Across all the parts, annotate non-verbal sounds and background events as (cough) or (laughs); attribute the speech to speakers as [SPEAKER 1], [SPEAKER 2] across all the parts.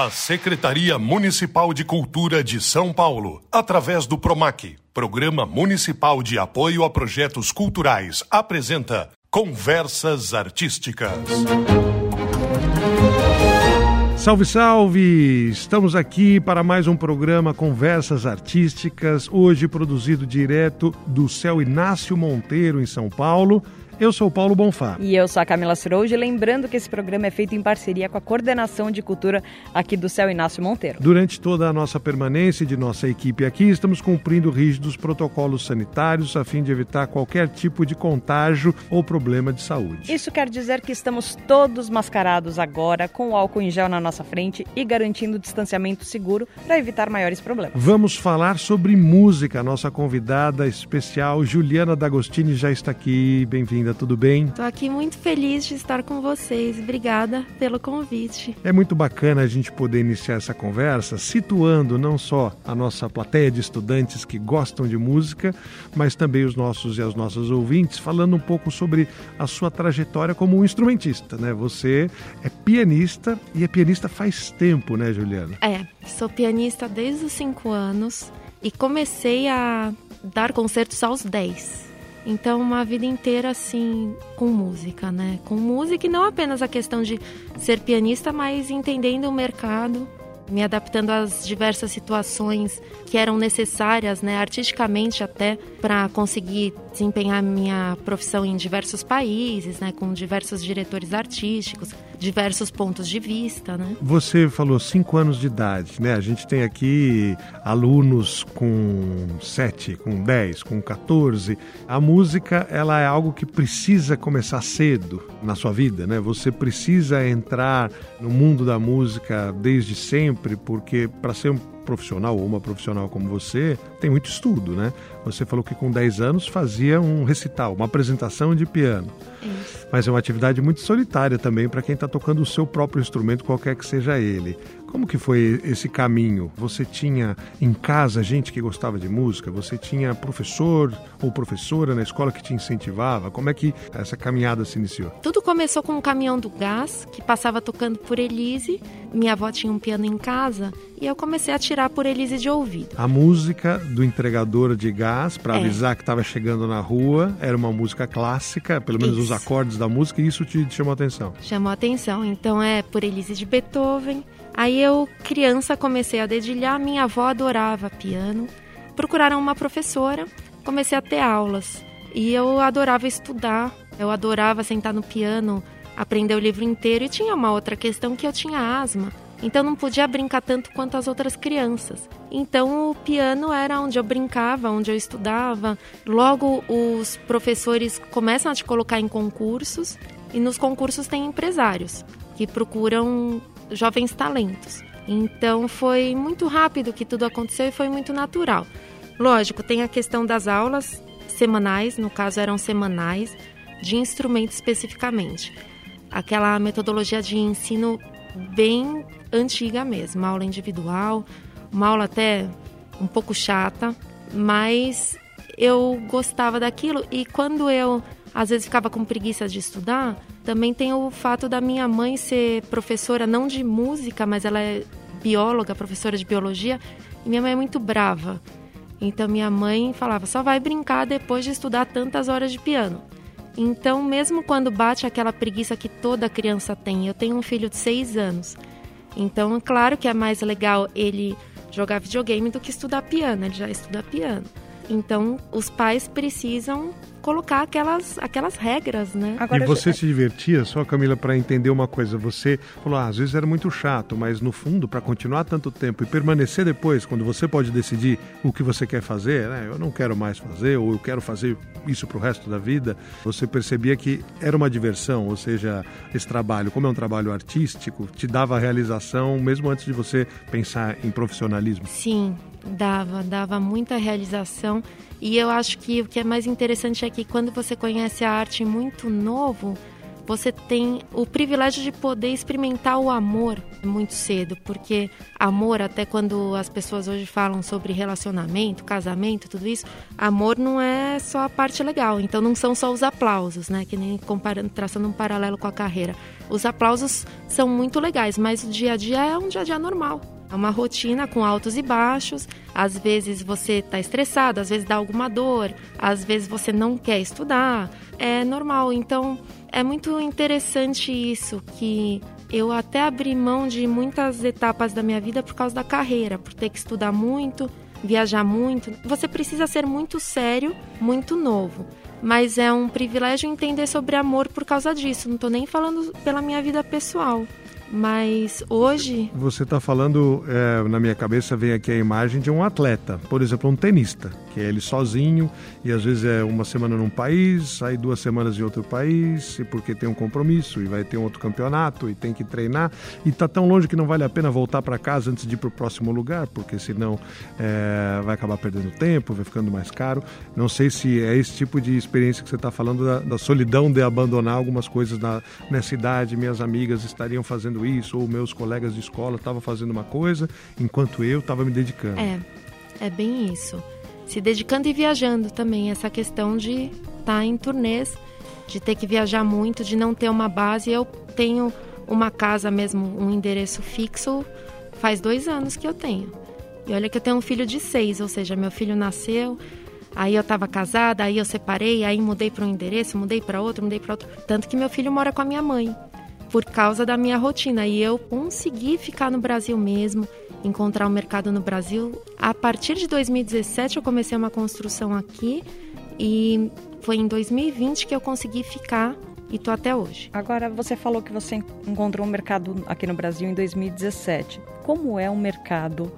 [SPEAKER 1] A Secretaria Municipal de Cultura de São Paulo, através do PROMAC, Programa Municipal de Apoio a Projetos Culturais, apresenta Conversas Artísticas.
[SPEAKER 2] Salve, salve! Estamos aqui para mais um programa Conversas Artísticas, hoje produzido direto do Céu Inácio Monteiro, em São Paulo. Eu sou Paulo Bonfá.
[SPEAKER 3] E eu sou a Camila Surouge, lembrando que esse programa é feito em parceria com a Coordenação de Cultura aqui do Céu Inácio Monteiro.
[SPEAKER 2] Durante toda a nossa permanência de nossa equipe aqui, estamos cumprindo rígidos protocolos sanitários a fim de evitar qualquer tipo de contágio ou problema de saúde.
[SPEAKER 3] Isso quer dizer que estamos todos mascarados agora, com o álcool em gel na nossa frente e garantindo distanciamento seguro para evitar maiores problemas.
[SPEAKER 2] Vamos falar sobre música. Nossa convidada especial, Juliana D'Agostini, já está aqui. Bem-vinda tudo bem?
[SPEAKER 4] Estou aqui muito feliz de estar com vocês. Obrigada pelo convite.
[SPEAKER 2] É muito bacana a gente poder iniciar essa conversa situando não só a nossa plateia de estudantes que gostam de música, mas também os nossos e as nossas ouvintes, falando um pouco sobre a sua trajetória como um instrumentista, né? Você é pianista e é pianista faz tempo, né, Juliana?
[SPEAKER 4] É, sou pianista desde os 5 anos e comecei a dar concertos aos 10. Então, uma vida inteira assim com música, né? Com música e não apenas a questão de ser pianista, mas entendendo o mercado, me adaptando às diversas situações que eram necessárias, né, artisticamente até, para conseguir desempenhar minha profissão em diversos países, né, com diversos diretores artísticos, diversos pontos de vista, né.
[SPEAKER 2] Você falou cinco anos de idade, né? A gente tem aqui alunos com sete, com dez, com 14. A música, ela é algo que precisa começar cedo na sua vida, né? Você precisa entrar no mundo da música desde sempre, porque para ser um profissional ou uma profissional como você, tem muito estudo, né? Você falou que com 10 anos fazia um recital, uma apresentação de piano.
[SPEAKER 4] Isso.
[SPEAKER 2] Mas é uma atividade muito solitária também para quem está tocando o seu próprio instrumento, qualquer que seja ele. Como que foi esse caminho? Você tinha em casa gente que gostava de música? Você tinha professor ou professora na escola que te incentivava? Como é que essa caminhada se iniciou?
[SPEAKER 4] Tudo começou com um caminhão do gás que passava tocando por Elise. Minha avó tinha um piano em casa e eu comecei a tirar por Elise de ouvido.
[SPEAKER 2] A música do entregador de gás para
[SPEAKER 4] É.
[SPEAKER 2] avisar que estava chegando na rua era uma música clássica, pelo menos os
[SPEAKER 4] Isso.
[SPEAKER 2] acordes da música, e isso te chamou a atenção.
[SPEAKER 4] Chamou a atenção. Então é por Elise de Beethoven. Aí eu, criança, comecei a dedilhar. Minha avó adorava piano. Procuraram uma professora, comecei a ter aulas. E eu adorava estudar, eu adorava sentar no piano, aprender o livro inteiro. E tinha uma outra questão que eu tinha asma. Então não podia brincar tanto quanto as outras crianças. Então o piano era onde eu brincava, onde eu estudava. Logo os professores começam a te colocar em concursos e nos concursos tem empresários que procuram jovens talentos. Então foi muito rápido que tudo aconteceu e foi muito natural. Lógico, tem a questão das aulas semanais, no caso eram semanais, de instrumento especificamente. Aquela metodologia de ensino bem antiga mesmo, aula individual, uma aula até um pouco chata, mas eu gostava daquilo e quando eu às vezes ficava com preguiça de estudar, também tem o fato da minha mãe ser professora não de música, mas ela é bióloga, professora de biologia, e minha mãe é muito brava. Então minha mãe falava: "Só vai brincar depois de estudar tantas horas de piano". Então, mesmo quando bate aquela preguiça que toda criança tem, eu tenho um filho de seis anos. Então, claro que é mais legal ele jogar videogame do que estudar piano. Ele já estuda piano. Então, os pais precisam colocar aquelas, aquelas regras, né?
[SPEAKER 3] Agora,
[SPEAKER 2] e você se divertia, só Camila, para entender uma coisa. Você falou, ah, às vezes era muito chato, mas no fundo, para continuar tanto tempo e permanecer depois, quando você pode decidir o que você quer fazer, né? Eu não quero mais fazer, ou eu quero fazer isso para o resto da vida. Você percebia que era uma diversão, ou seja, esse trabalho, como é um trabalho artístico, te dava realização mesmo antes de você pensar em profissionalismo.
[SPEAKER 4] Sim, dava, dava muita realização. E eu acho que o que é mais interessante é que quando você conhece a arte muito novo, você tem o privilégio de poder experimentar o amor muito cedo, porque amor, até quando as pessoas hoje falam sobre relacionamento, casamento, tudo isso, amor não é só a parte legal. Então não são só os aplausos, né? Que nem comparando, traçando um paralelo com a carreira. Os aplausos são muito legais, mas o dia a dia é um dia a dia normal. É uma rotina com altos e baixos. Às vezes você está estressado, às vezes dá alguma dor, às vezes você não quer estudar. É normal. Então é muito interessante isso, que eu até abri mão de muitas etapas da minha vida por causa da carreira, por ter que estudar muito, viajar muito. Você precisa ser muito sério, muito novo. Mas é um privilégio entender sobre amor por causa disso. Não estou nem falando pela minha vida pessoal. Mas hoje.
[SPEAKER 2] Você está falando, é, na minha cabeça vem aqui a imagem de um atleta, por exemplo, um tenista, que é ele sozinho e às vezes é uma semana num país, aí duas semanas em outro país, e porque tem um compromisso e vai ter um outro campeonato e tem que treinar e está tão longe que não vale a pena voltar para casa antes de ir para o próximo lugar, porque senão é, vai acabar perdendo tempo, vai ficando mais caro. Não sei se é esse tipo de experiência que você está falando da, da, solidão de abandonar algumas coisas na, nessa idade. Minhas amigas estariam fazendo fazendo isso, ou meus colegas de escola estavam fazendo uma coisa, enquanto eu estava me dedicando.
[SPEAKER 4] É, é bem isso. Se dedicando e viajando também, essa questão de estar tá em turnês, de ter que viajar muito, de não ter uma base. Eu tenho uma casa mesmo, um endereço fixo, faz dois anos que eu tenho. E olha que eu tenho um filho de seis, ou seja, meu filho nasceu, aí eu estava casada, aí eu separei, aí mudei para um endereço, mudei para outro, mudei para outro. Tanto que meu filho mora com a minha mãe por causa da minha rotina. E eu consegui ficar no Brasil mesmo, encontrar o um mercado no Brasil. A partir de 2017 eu comecei uma construção aqui e foi em 2020 que eu consegui ficar e tô até hoje.
[SPEAKER 3] Agora você falou que você encontrou um mercado aqui no Brasil em 2017. Como é o mercado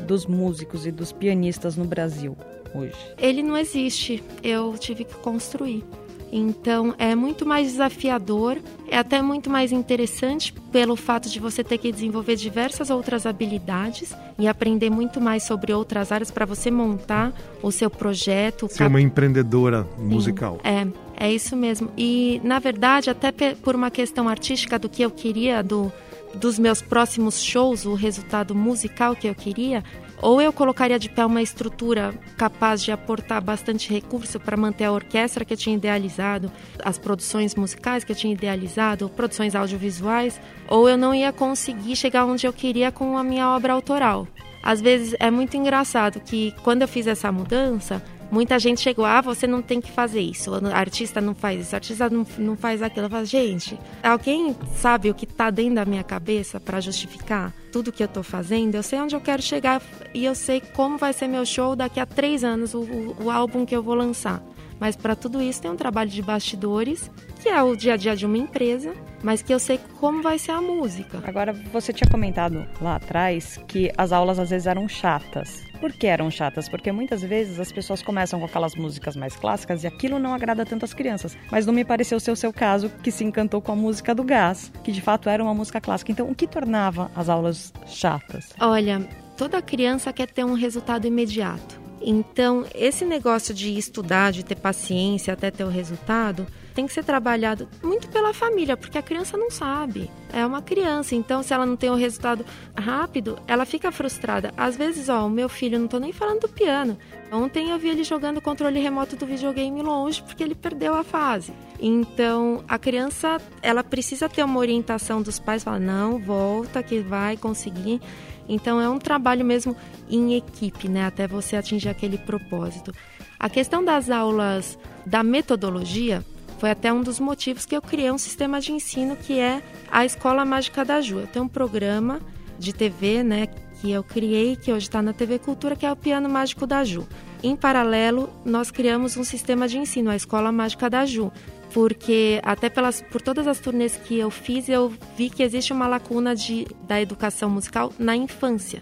[SPEAKER 3] dos músicos e dos pianistas no Brasil hoje?
[SPEAKER 4] Ele não existe. Eu tive que construir. Então é muito mais desafiador, é até muito mais interessante pelo fato de você ter que desenvolver diversas outras habilidades e aprender muito mais sobre outras áreas para você montar o seu projeto.
[SPEAKER 2] Ser uma empreendedora musical.
[SPEAKER 4] Sim, é, é isso mesmo. E na verdade, até por uma questão artística do que eu queria, do, dos meus próximos shows, o resultado musical que eu queria, ou eu colocaria de pé uma estrutura capaz de aportar bastante recurso para manter a orquestra que eu tinha idealizado, as produções musicais que eu tinha idealizado, produções audiovisuais, ou eu não ia conseguir chegar onde eu queria com a minha obra autoral. Às vezes é muito engraçado que quando eu fiz essa mudança, muita gente chegou, ah, você não tem que fazer isso, artista não faz isso, artista não, não faz aquilo. Eu falo, gente, alguém sabe o que está dentro da minha cabeça para justificar tudo que eu estou fazendo? Eu sei onde eu quero chegar e eu sei como vai ser meu show daqui a três anos, o, o, o álbum que eu vou lançar. Mas para tudo isso tem um trabalho de bastidores, que é o dia a dia de uma empresa, mas que eu sei como vai ser a música.
[SPEAKER 3] Agora, você tinha comentado lá atrás que as aulas às vezes eram chatas. Por que eram chatas? Porque muitas vezes as pessoas começam com aquelas músicas mais clássicas e aquilo não agrada tanto as crianças. Mas não me pareceu ser o seu caso, que se encantou com a música do Gás, que de fato era uma música clássica. Então, o que tornava as aulas chatas?
[SPEAKER 4] Olha, toda criança quer ter um resultado imediato. Então, esse negócio de estudar, de ter paciência até ter o resultado, tem que ser trabalhado muito pela família, porque a criança não sabe. É uma criança, então se ela não tem o resultado rápido, ela fica frustrada. Às vezes, ó, o meu filho, não tô nem falando do piano. Ontem eu vi ele jogando o controle remoto do videogame longe porque ele perdeu a fase. Então, a criança, ela precisa ter uma orientação dos pais, falar: "Não, volta que vai conseguir". Então, é um trabalho mesmo em equipe, né, até você atingir aquele propósito. A questão das aulas da metodologia, foi até um dos motivos que eu criei um sistema de ensino que é a Escola Mágica da Ju. Eu tenho um programa de TV, né, que eu criei, que hoje está na TV Cultura, que é o Piano Mágico da Ju. Em paralelo, nós criamos um sistema de ensino, a Escola Mágica da Ju, porque até pelas, por todas as turnês que eu fiz, eu vi que existe uma lacuna de, da educação musical na infância.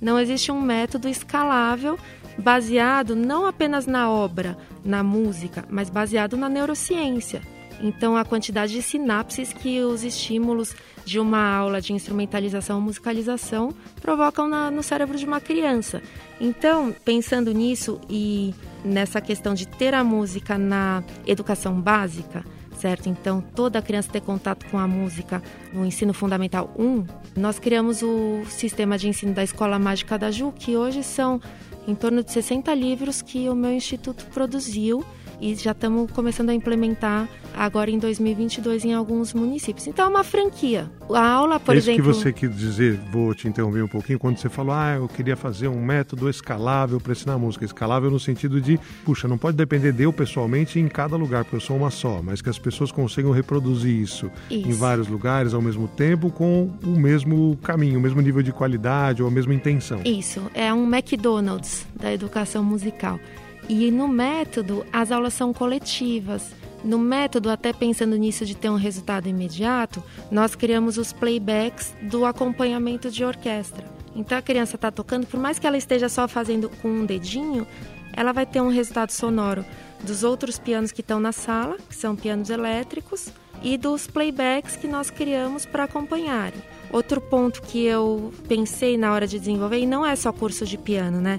[SPEAKER 4] Não existe um método escalável baseado não apenas na obra, na música, mas baseado na neurociência. Então, a quantidade de sinapses que os estímulos de uma aula de instrumentalização ou musicalização provocam na, no cérebro de uma criança. Então, pensando nisso e nessa questão de ter a música na educação básica, certo? Então, toda criança ter contato com a música no ensino fundamental 1, nós criamos o sistema de ensino da Escola Mágica da Ju, que hoje são em torno de 60 livros que o meu instituto produziu e já estamos começando a implementar agora em 2022 em alguns municípios. Então é uma franquia. A aula, por
[SPEAKER 2] é
[SPEAKER 4] isso exemplo.
[SPEAKER 2] que você quis dizer, vou te interromper um pouquinho, quando você falou, ah, eu queria fazer um método escalável para ensinar música. Escalável no sentido de, puxa, não pode depender de eu pessoalmente em cada lugar, porque eu sou uma só, mas que as pessoas consigam reproduzir isso, isso. em vários lugares ao mesmo tempo, com o mesmo caminho, o mesmo nível de qualidade ou a mesma intenção.
[SPEAKER 4] Isso, é um McDonald's da educação musical. E no método, as aulas são coletivas. No método, até pensando nisso de ter um resultado imediato, nós criamos os playbacks do acompanhamento de orquestra. Então a criança está tocando, por mais que ela esteja só fazendo com um dedinho, ela vai ter um resultado sonoro dos outros pianos que estão na sala, que são pianos elétricos, e dos playbacks que nós criamos para acompanharem. Outro ponto que eu pensei na hora de desenvolver, e não é só curso de piano, né?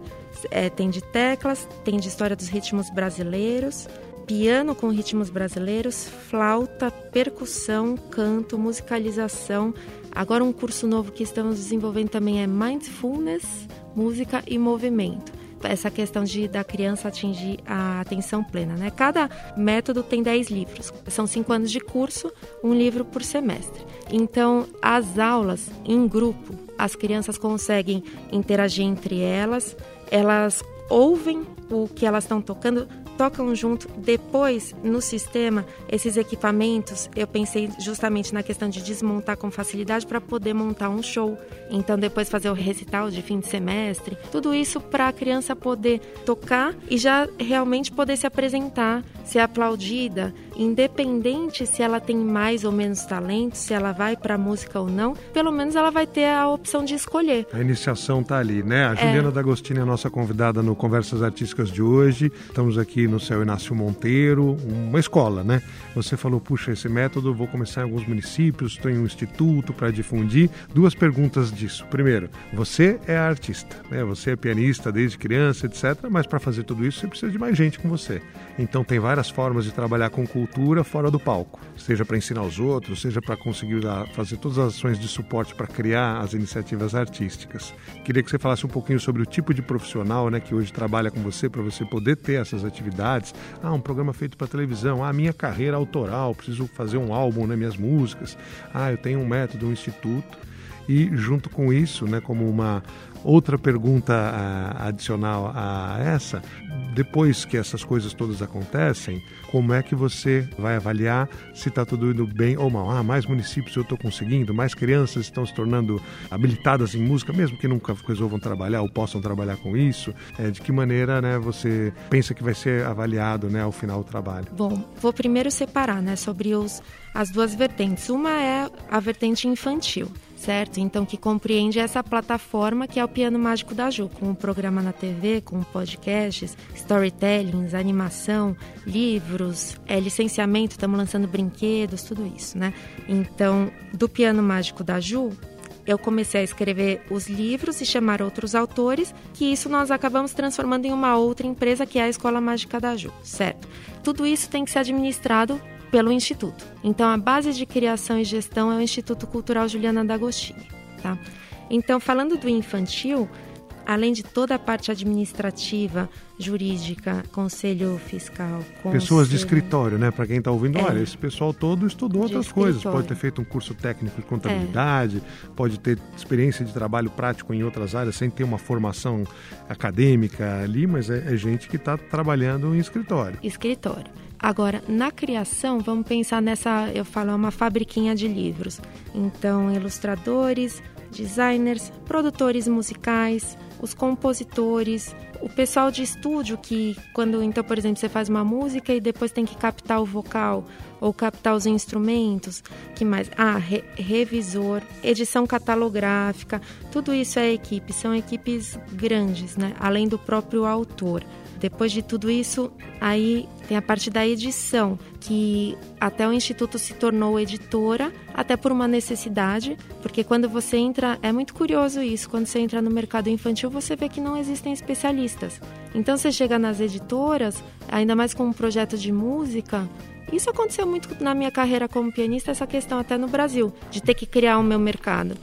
[SPEAKER 4] É, tem de teclas, tem de história dos ritmos brasileiros, piano com ritmos brasileiros, flauta, percussão, canto, musicalização. Agora um curso novo que estamos desenvolvendo também é mindfulness, música e movimento. Essa questão de da criança atingir a atenção plena, né? Cada método tem 10 livros. São 5 anos de curso, um livro por semestre. Então, as aulas em grupo, as crianças conseguem interagir entre elas, elas ouvem o que elas estão tocando, tocam junto. Depois, no sistema, esses equipamentos, eu pensei justamente na questão de desmontar com facilidade para poder montar um show. Então, depois fazer o recital de fim de semestre. Tudo isso para a criança poder tocar e já realmente poder se apresentar, ser aplaudida, independente se ela tem mais ou menos talento, se ela vai para música ou não, pelo menos ela vai ter a opção de escolher.
[SPEAKER 2] A iniciação tá ali, né? A Juliana é. D'Agostini é nossa convidada no Conversas Artísticas de hoje. Estamos aqui no Céu Inácio Monteiro, uma escola, né? Você falou, puxa, esse método vou começar em alguns municípios, em um instituto para difundir. Duas perguntas disso. Primeiro, você é artista, né? Você é pianista desde criança, etc. Mas para fazer tudo isso, você precisa de mais gente com você. Então tem várias formas de trabalhar com cultura fora do palco, seja para ensinar os outros, seja para conseguir fazer todas as ações de suporte para criar as iniciativas artísticas. Queria que você falasse um pouquinho sobre o tipo de profissional, né, que hoje trabalha com você para você poder ter essas atividades. Ah, um programa feito para televisão. Ah, minha carreira autoral, preciso fazer um álbum, né, minhas músicas. Ah, eu tenho um método, um instituto. E junto com isso, né, como uma outra pergunta uh, adicional a essa, depois que essas coisas todas acontecem, como é que você vai avaliar se está tudo indo bem ou mal? Ah, mais municípios eu estou conseguindo, mais crianças estão se tornando habilitadas em música, mesmo que nunca resolvam trabalhar ou possam trabalhar com isso. É, de que maneira né, você pensa que vai ser avaliado né, ao final do trabalho?
[SPEAKER 4] Bom, vou primeiro separar né, sobre os, as duas vertentes. Uma é a vertente infantil certo? Então, que compreende essa plataforma que é o Piano Mágico da Ju, com um programa na TV, com podcasts, storytellings, animação, livros, é, licenciamento, estamos lançando brinquedos, tudo isso, né? Então, do Piano Mágico da Ju, eu comecei a escrever os livros e chamar outros autores, que isso nós acabamos transformando em uma outra empresa que é a Escola Mágica da Ju, certo? Tudo isso tem que ser administrado pelo Instituto. Então, a base de criação e gestão é o Instituto Cultural Juliana D'Agostini. Tá? Então, falando do infantil, além de toda a parte administrativa, jurídica, conselho fiscal. Conselho...
[SPEAKER 2] Pessoas de escritório, né? Para quem está ouvindo, é. olha, esse pessoal todo estudou de outras escritório. coisas. Pode ter feito um curso técnico de contabilidade, é. pode ter experiência de trabalho prático em outras áreas, sem ter uma formação acadêmica ali, mas é, é gente que está trabalhando em escritório.
[SPEAKER 4] Escritório. Agora, na criação, vamos pensar nessa, eu falo, é uma fabriquinha de livros. Então, ilustradores, designers, produtores musicais, os compositores, o pessoal de estúdio que quando então, por exemplo, você faz uma música e depois tem que captar o vocal ou captar os instrumentos, que mais? Ah, re revisor, edição catalográfica, tudo isso é equipe, são equipes grandes, né? Além do próprio autor Depois de tudo isso, aí tem a parte da edição, que até o instituto se tornou editora, até por uma necessidade, porque quando você entra, é muito curioso isso, quando você entra no mercado infantil, você vê que não existem especialistas. Então você chega nas editoras, ainda mais com um projeto de música, isso aconteceu muito na minha carreira como pianista, essa questão até no Brasil, de ter que criar o meu mercado.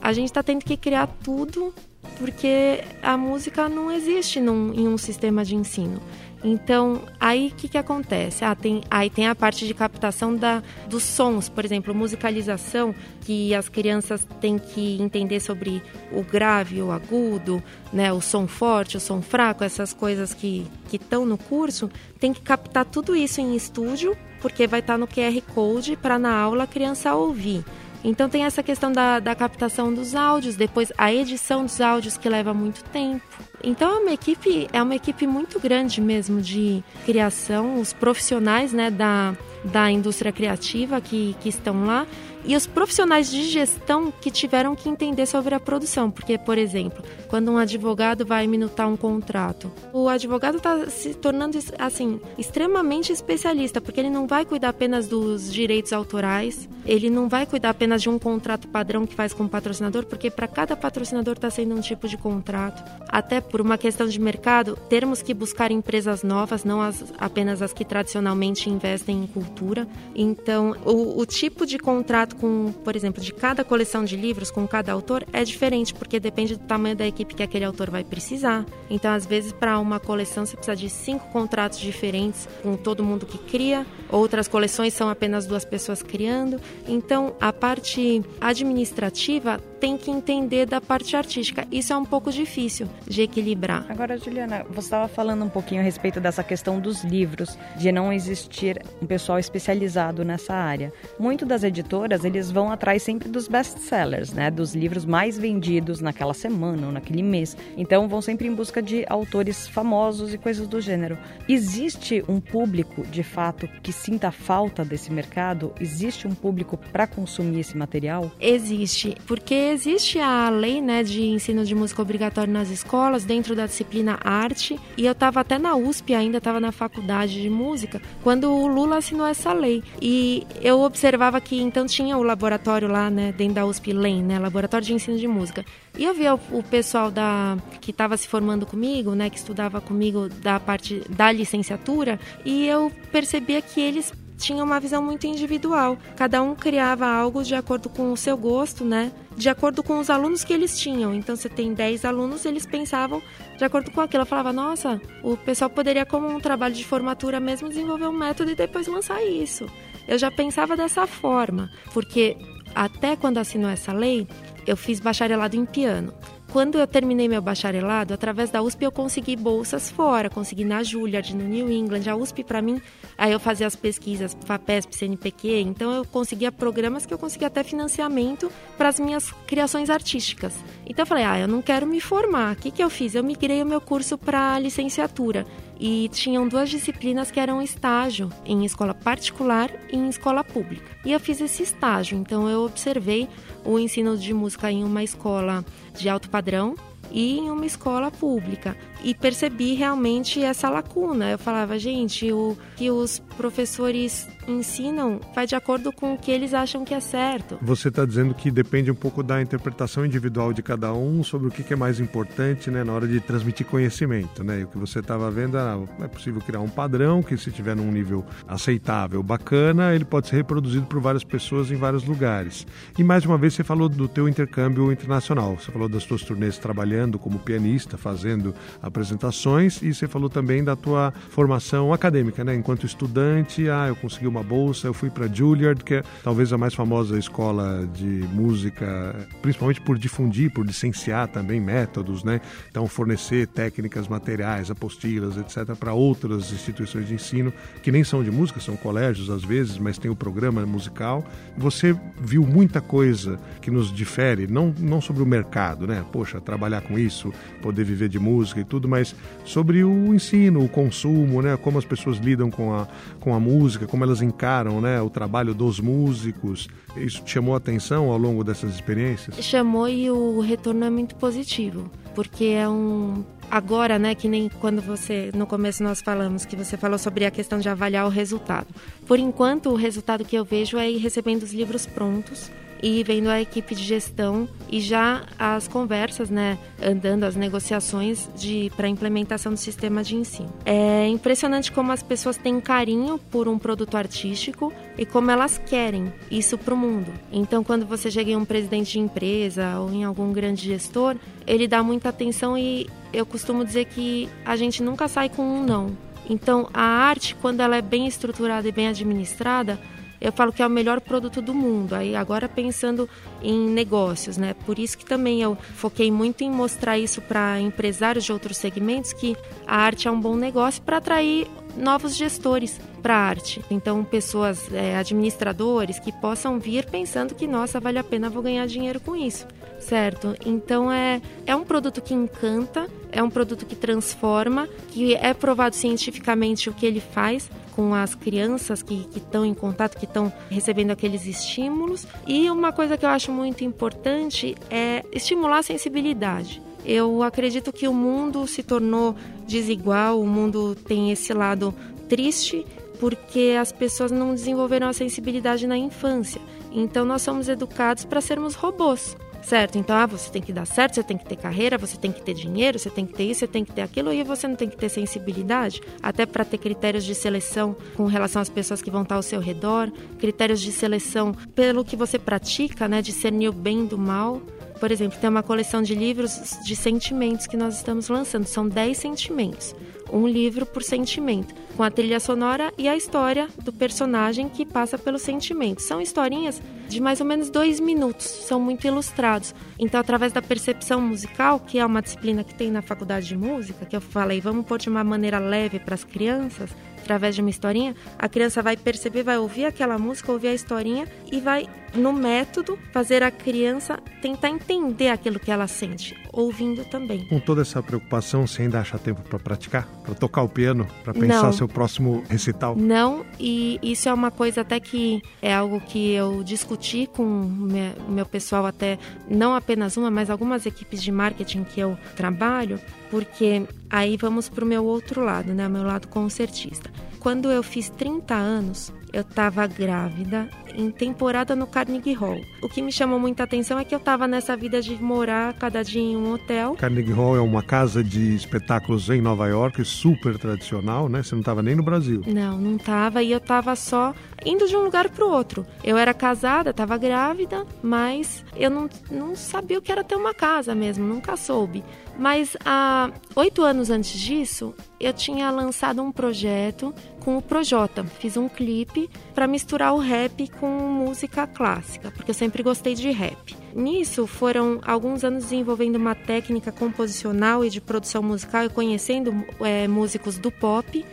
[SPEAKER 4] A gente está tendo que criar tudo porque a música não existe num, em um sistema de ensino. Então, aí o que, que acontece? Ah, tem, aí tem a parte de captação da, dos sons, por exemplo, musicalização, que as crianças têm que entender sobre o grave, o agudo, né, o som forte, o som fraco, essas coisas que estão no curso, tem que captar tudo isso em estúdio, porque vai estar tá no QR Code para na aula a criança ouvir. Então tem essa questão da, da captação dos áudios, depois a edição dos áudios que leva muito tempo. Então é uma equipe, é uma equipe muito grande mesmo de criação, os profissionais né, da, da indústria criativa que, que estão lá e os profissionais de gestão que tiveram que entender sobre a produção. Porque, por exemplo, quando um advogado vai minutar um contrato, o advogado está se tornando assim extremamente especialista, porque ele não vai cuidar apenas dos direitos autorais, ele não vai cuidar apenas de um contrato padrão que faz com o patrocinador, porque para cada patrocinador está sendo um tipo de contrato. Até por uma questão de mercado, termos que buscar empresas novas, não as, apenas as que tradicionalmente investem em cultura. Então, o, o tipo de contrato com, por exemplo, de cada coleção de livros, com cada autor, é diferente, porque depende do tamanho da equipe que aquele autor vai precisar. Então, às vezes, para uma coleção, você precisa de cinco contratos diferentes com todo mundo que cria. Outras coleções são apenas duas pessoas criando. Então, a parte administrativa tem que entender da parte artística. Isso é um pouco difícil de equilibrar.
[SPEAKER 3] Agora, Juliana, você estava falando um pouquinho a respeito dessa questão dos livros, de não existir um pessoal especializado nessa área. Muito das editoras, eles vão atrás sempre dos best-sellers, né? Dos livros mais vendidos naquela semana ou naquele mês. Então, vão sempre em busca de autores famosos e coisas do gênero. Existe um público, de fato, que sinta falta desse mercado? Existe um público para consumir esse material?
[SPEAKER 4] Existe, porque existe a lei né, de ensino de música obrigatório nas escolas, dentro da disciplina arte, e eu estava até na USP, ainda estava na faculdade de música, quando o Lula assinou essa lei. E eu observava que então tinha o laboratório lá, né, dentro da USP LEM, né, Laboratório de Ensino de Música. E eu via o, o pessoal da que estava se formando comigo, né, que estudava comigo da parte da licenciatura, e eu percebia que eles tinha uma visão muito individual. Cada um criava algo de acordo com o seu gosto, né? De acordo com os alunos que eles tinham. Então, você tem 10 alunos, eles pensavam de acordo com aquilo. Eu falava, nossa, o pessoal poderia, como um trabalho de formatura mesmo, desenvolver um método e depois lançar isso. Eu já pensava dessa forma, porque até quando assinou essa lei, eu fiz bacharelado em piano quando eu terminei meu bacharelado, através da USP eu consegui bolsas fora, consegui na Juilliard, no New England, a USP para mim, aí eu fazia as pesquisas FAPESP, CNPq, então eu conseguia programas que eu conseguia até financiamento para as minhas criações artísticas. Então eu falei, ah, eu não quero me formar, o que, que eu fiz? Eu migrei o meu curso para licenciatura e tinham duas disciplinas que eram estágio em escola particular e em escola pública. E eu fiz esse estágio, então eu observei o ensino de música em uma escola de alto padrão e em uma escola pública e percebi realmente essa lacuna. Eu falava, gente, o que os professores ensinam vai de acordo com o que eles acham que é certo.
[SPEAKER 2] Você está dizendo que depende um pouco da interpretação individual de cada um sobre o que é mais importante né, na hora de transmitir conhecimento. Né? E o que você estava vendo ah, é possível criar um padrão que, se tiver num nível aceitável, bacana, ele pode ser reproduzido por várias pessoas em vários lugares. E mais uma vez você falou do teu intercâmbio internacional. Você falou das suas turnês trabalhando como pianista, fazendo apresentações e você falou também da tua formação acadêmica, né? Enquanto estudante, ah, eu consegui uma bolsa, eu fui para Juilliard, que é talvez a mais famosa escola de música, principalmente por difundir, por licenciar também métodos, né? Então fornecer técnicas, materiais, apostilas, etc, para outras instituições de ensino que nem são de música, são colégios às vezes, mas tem o programa musical. Você viu muita coisa que nos difere, não não sobre o mercado, né? Poxa, trabalhar com isso, poder viver de música e tudo mas sobre o ensino, o consumo, né? como as pessoas lidam com a, com a música, como elas encaram né, o trabalho dos músicos? Isso te chamou atenção ao longo dessas experiências?
[SPEAKER 4] Chamou e o retorno é muito positivo, porque é um agora, né, que nem quando você no começo nós falamos que você falou sobre a questão de avaliar o resultado. Por enquanto, o resultado que eu vejo é ir recebendo os livros prontos e vendo a equipe de gestão e já as conversas, né, andando as negociações de para implementação do sistema de ensino. É impressionante como as pessoas têm carinho por um produto artístico e como elas querem isso para o mundo. Então, quando você chega em um presidente de empresa ou em algum grande gestor, ele dá muita atenção e eu costumo dizer que a gente nunca sai com um não. Então, a arte, quando ela é bem estruturada e bem administrada, eu falo que é o melhor produto do mundo. Aí agora pensando em negócios, né? Por isso que também eu foquei muito em mostrar isso para empresários de outros segmentos que a arte é um bom negócio para atrair novos gestores para a arte. Então, pessoas, é, administradores que possam vir pensando que, nossa, vale a pena, vou ganhar dinheiro com isso, certo? Então, é, é um produto que encanta, é um produto que transforma, que é provado cientificamente o que ele faz com as crianças que estão em contato, que estão recebendo aqueles estímulos. E uma coisa que eu acho muito importante é estimular a sensibilidade. Eu acredito que o mundo se tornou desigual, o mundo tem esse lado triste porque as pessoas não desenvolveram a sensibilidade na infância. Então nós somos educados para sermos robôs certo? Então, ah, você tem que dar certo, você tem que ter carreira, você tem que ter dinheiro, você tem que ter isso, você tem que ter aquilo, e você não tem que ter sensibilidade, até para ter critérios de seleção com relação às pessoas que vão estar ao seu redor, critérios de seleção pelo que você pratica, né, discernir o bem do mal. Por exemplo, tem uma coleção de livros de sentimentos que nós estamos lançando, são 10 sentimentos um livro por sentimento, com a trilha sonora e a história do personagem que passa pelos sentimentos. São historinhas de mais ou menos dois minutos, são muito ilustrados. Então, através da percepção musical, que é uma disciplina que tem na faculdade de música, que eu falei, vamos pôr de uma maneira leve para as crianças, através de uma historinha, a criança vai perceber, vai ouvir aquela música, ouvir a historinha e vai, no método, fazer a criança tentar entender aquilo que ela sente, ouvindo também.
[SPEAKER 2] Com toda essa preocupação, você ainda acha tempo para praticar? Para tocar o piano? Para pensar Não. seu próximo recital?
[SPEAKER 4] Não, e isso é uma coisa até que é algo que eu discuti com o meu pessoal, até não apenas uma, mas algumas equipes de marketing que eu trabalho, porque aí vamos para o meu outro lado, né, o meu lado concertista. Quando eu fiz 30 anos, eu estava grávida em temporada no Carnegie Hall. O que me chamou muita atenção é que eu estava nessa vida de morar cada dia em um hotel.
[SPEAKER 2] Carnegie Hall é uma casa de espetáculos em Nova York, super tradicional, né? Você não estava nem no Brasil.
[SPEAKER 4] Não, não estava e eu estava só indo de um lugar para o outro. Eu era casada, estava grávida, mas eu não, não sabia o que era ter uma casa mesmo, nunca soube. Mas há oito anos antes disso, eu tinha lançado um projeto com o Projota. Fiz um clipe para misturar o rap com música clássica, porque eu sempre gostei de rap. Nisso foram alguns anos desenvolvendo uma técnica composicional e de produção musical e conhecendo é, músicos do pop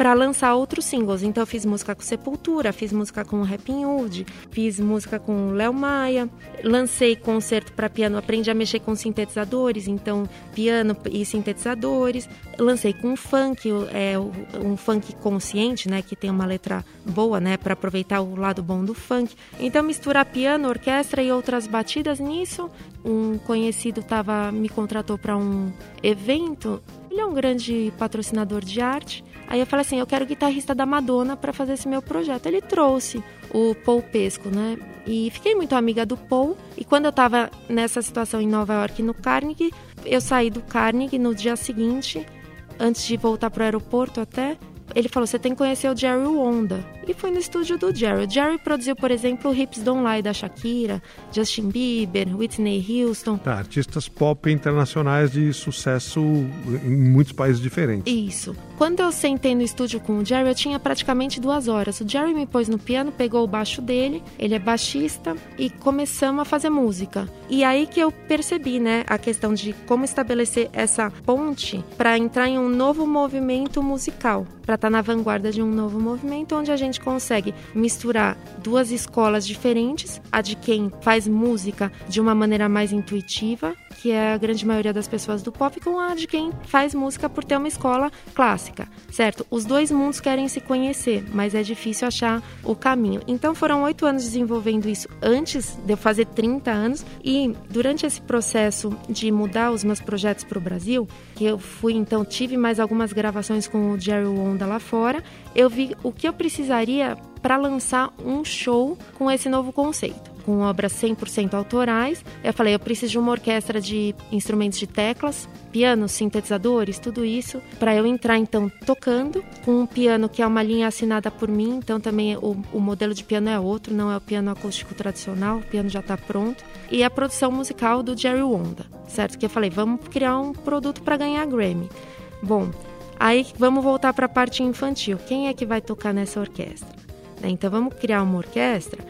[SPEAKER 4] para lançar outros singles. Então eu fiz música com Sepultura, fiz música com Rapping Hood, fiz música com Léo Maia, lancei concerto para piano, aprendi a mexer com sintetizadores, então piano e sintetizadores. Lancei com funk, é um funk consciente, né, que tem uma letra boa, né, para aproveitar o lado bom do funk. Então misturar piano, orquestra e outras batidas nisso. Um conhecido tava me contratou para um evento. Ele é um grande patrocinador de arte Aí eu falei assim, eu quero guitarrista da Madonna para fazer esse meu projeto. Ele trouxe o Paul Pesco, né? E fiquei muito amiga do Paul. E quando eu estava nessa situação em Nova York, no Carnegie, eu saí do Carnegie no dia seguinte, antes de voltar para o aeroporto até, ele falou: você tem que conhecer o Jerry Wonda. E foi no estúdio do Jerry. O Jerry produziu, por exemplo, Hips Don't Lie da Shakira, Justin Bieber, Whitney Houston.
[SPEAKER 2] Tá, artistas pop internacionais de sucesso em muitos países diferentes.
[SPEAKER 4] Isso. Quando eu sentei no estúdio com o Jerry, eu tinha praticamente duas horas. O Jerry me pôs no piano, pegou o baixo dele, ele é baixista, e começamos a fazer música. E aí que eu percebi, né, a questão de como estabelecer essa ponte para entrar em um novo movimento musical, para estar tá na vanguarda de um novo movimento onde a gente gente consegue misturar duas escolas diferentes, a de quem faz música de uma maneira mais intuitiva, que é a grande maioria das pessoas do pop, com a de quem faz música por ter uma escola clássica, certo? Os dois mundos querem se conhecer, mas é difícil achar o caminho. Então foram oito anos desenvolvendo isso antes de eu fazer 30 anos e durante esse processo de mudar os meus projetos para o Brasil, que eu fui então tive mais algumas gravações com o Jerry Wonda lá fora, eu vi o que eu precisaria para lançar um show com esse novo conceito com obras 100% autorais. Eu falei, eu preciso de uma orquestra de instrumentos de teclas, pianos, sintetizadores, tudo isso, para eu entrar então tocando com um piano que é uma linha assinada por mim, então também o, o modelo de piano é outro, não é o piano acústico tradicional, o piano já está pronto. E a produção musical do Jerry Wonda, certo? Que eu falei, vamos criar um produto para ganhar Grammy. Bom, aí vamos voltar para a parte infantil. Quem é que vai tocar nessa orquestra? Então vamos criar uma orquestra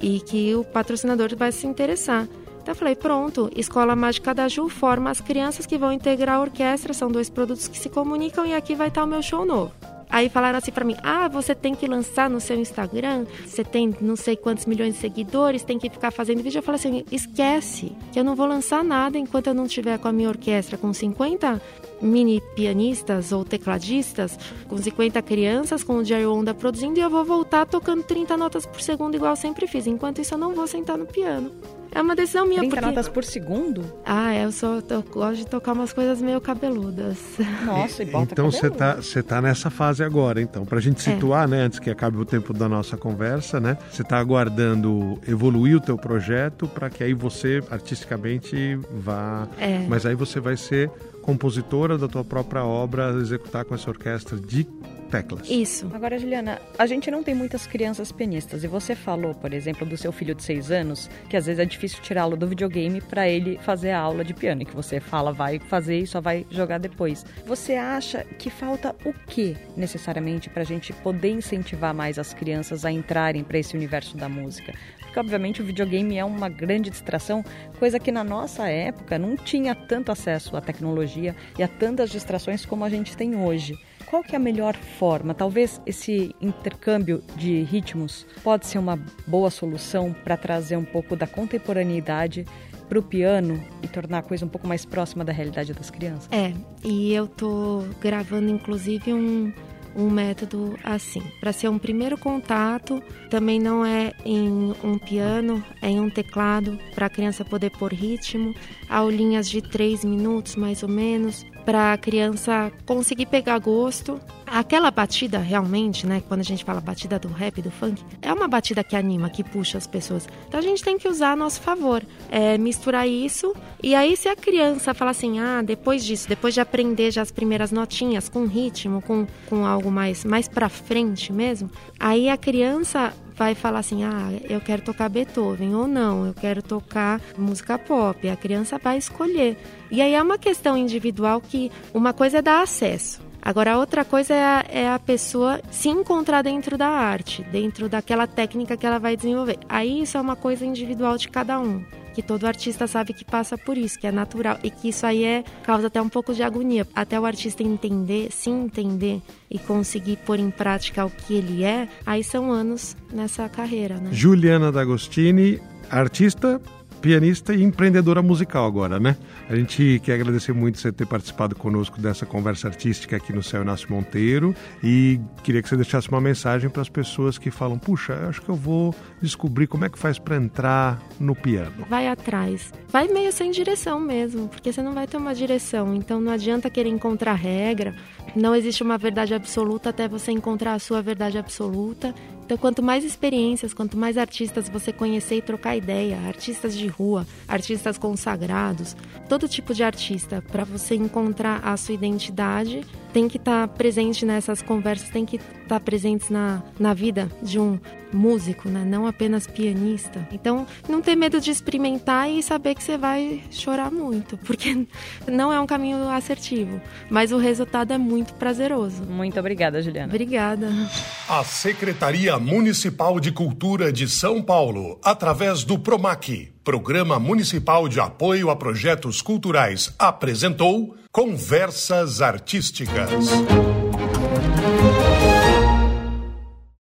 [SPEAKER 4] e que o patrocinador vai se interessar. Então eu falei, pronto, Escola Mágica da Ju forma as crianças que vão integrar a orquestra, são dois produtos que se comunicam e aqui vai estar o meu show novo. Aí falaram assim para mim: "Ah, você tem que lançar no seu Instagram, você tem não sei quantos milhões de seguidores, tem que ficar fazendo vídeo". Eu falei assim: "Esquece, que eu não vou lançar nada enquanto eu não tiver com a minha orquestra com 50 mini pianistas ou tecladistas, com 50 crianças, com o Jerry Onda produzindo, e eu vou voltar tocando 30 notas por segundo, igual sempre fiz. Enquanto isso, eu não vou sentar no piano. É uma decisão minha.
[SPEAKER 3] 30
[SPEAKER 4] porque...
[SPEAKER 3] notas por segundo?
[SPEAKER 4] Ah, eu sou eu gosto de tocar umas coisas meio cabeludas. (laughs)
[SPEAKER 3] Nossa, e bota
[SPEAKER 2] Então você tá, você tá nessa fase agora, então. Pra gente situar, é. né, antes que acabe o tempo da nossa conversa, né? Você tá aguardando evoluir o teu projeto para que aí você artisticamente vá.
[SPEAKER 4] É.
[SPEAKER 2] Mas aí você vai ser compositora da tua própria obra, executar com essa orquestra de teclas.
[SPEAKER 4] Isso.
[SPEAKER 3] Agora, Juliana, a gente não tem muitas crianças pianistas e você falou, por exemplo, do seu filho de seis anos, que às vezes é difícil tirá-lo do videogame para ele fazer a aula de piano, e que você fala vai fazer e só vai jogar depois. Você acha que falta o que necessariamente para a gente poder incentivar mais as crianças a entrarem para esse universo da música? porque obviamente o videogame é uma grande distração, coisa que na nossa época não tinha tanto acesso à tecnologia e a tantas distrações como a gente tem hoje. Qual que é a melhor forma? Talvez esse intercâmbio de ritmos pode ser uma boa solução para trazer um pouco da contemporaneidade para o piano e tornar a coisa um pouco mais próxima da realidade das crianças.
[SPEAKER 4] É, e eu tô gravando inclusive um um método assim. Para ser um primeiro contato, também não é em um piano, é em um teclado, para a criança poder pôr ritmo, aulinhas de três minutos mais ou menos, para a criança conseguir pegar gosto. Aquela batida realmente, né, quando a gente fala batida do rap, do funk, é uma batida que anima, que puxa as pessoas. Então a gente tem que usar a nosso favor, é, misturar isso. E aí se a criança fala assim, ah, depois disso, depois de aprender já as primeiras notinhas com ritmo, com, com algo mais mais para frente mesmo, aí a criança vai falar assim: ah, eu quero tocar Beethoven ou não, eu quero tocar música pop. A criança vai escolher. E aí é uma questão individual que uma coisa é dar acesso. Agora, a outra coisa é a, é a, pessoa se encontrar dentro da arte, dentro daquela técnica que ela vai desenvolver. Aí isso é uma coisa individual de cada um que todo artista sabe que passa por isso, que é natural e que isso aí é causa até um pouco de agonia, até o artista entender, se entender e conseguir pôr em prática o que ele é, aí são anos nessa carreira, né?
[SPEAKER 2] Juliana D'Agostini, artista, pianista e empreendedora musical agora, né? A gente quer agradecer muito você ter participado conosco dessa conversa artística aqui no Céu Inácio Monteiro e queria que você deixasse uma mensagem para as pessoas que falam: puxa, acho que eu vou descobrir como é que faz para entrar no piano.
[SPEAKER 4] Vai atrás. Vai meio sem direção mesmo, porque você não vai ter uma direção. Então não adianta querer encontrar regra. Não existe uma verdade absoluta até você encontrar a sua verdade absoluta. Então, quanto mais experiências, quanto mais artistas você conhecer e trocar ideia, artistas de rua, artistas consagrados, todo tipo de artista, para você encontrar a sua identidade, tem que estar tá presente nessas conversas, tem que estar tá presentes na, na vida de um músico, né? não apenas pianista. Então, não ter medo de experimentar e saber que você vai chorar muito, (laughs) porque não é um caminho assertivo, mas o resultado é muito prazeroso.
[SPEAKER 3] Muito obrigada, Juliana.
[SPEAKER 4] Obrigada.
[SPEAKER 1] A Secretaria Municipal de Cultura de São Paulo, através do PROMAC, Programa Municipal de Apoio a Projetos Culturais, apresentou Conversas Artísticas.